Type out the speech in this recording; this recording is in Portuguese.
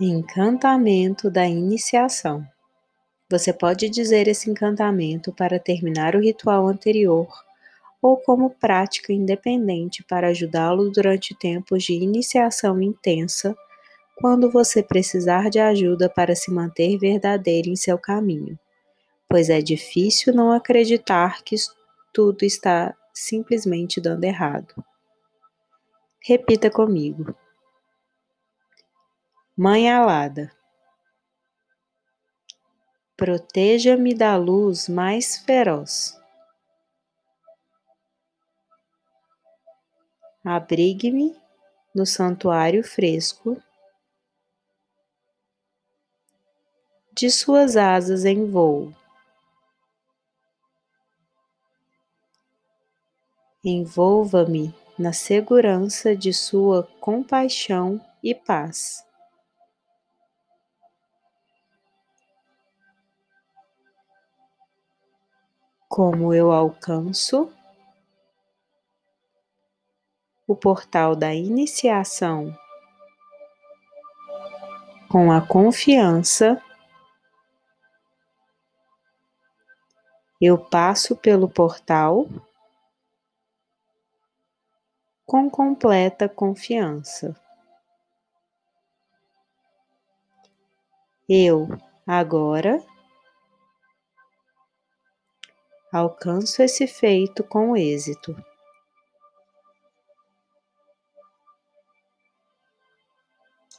Encantamento da iniciação. Você pode dizer esse encantamento para terminar o ritual anterior ou como prática independente para ajudá-lo durante tempos de iniciação intensa, quando você precisar de ajuda para se manter verdadeiro em seu caminho, pois é difícil não acreditar que tudo está simplesmente dando errado. Repita comigo. Mãe alada, proteja-me da luz mais feroz. Abrigue-me no santuário fresco de suas asas em voo. Envolva-me na segurança de sua compaixão e paz. Como eu alcanço o portal da iniciação com a confiança, eu passo pelo portal com completa confiança. Eu agora alcanço esse feito com êxito.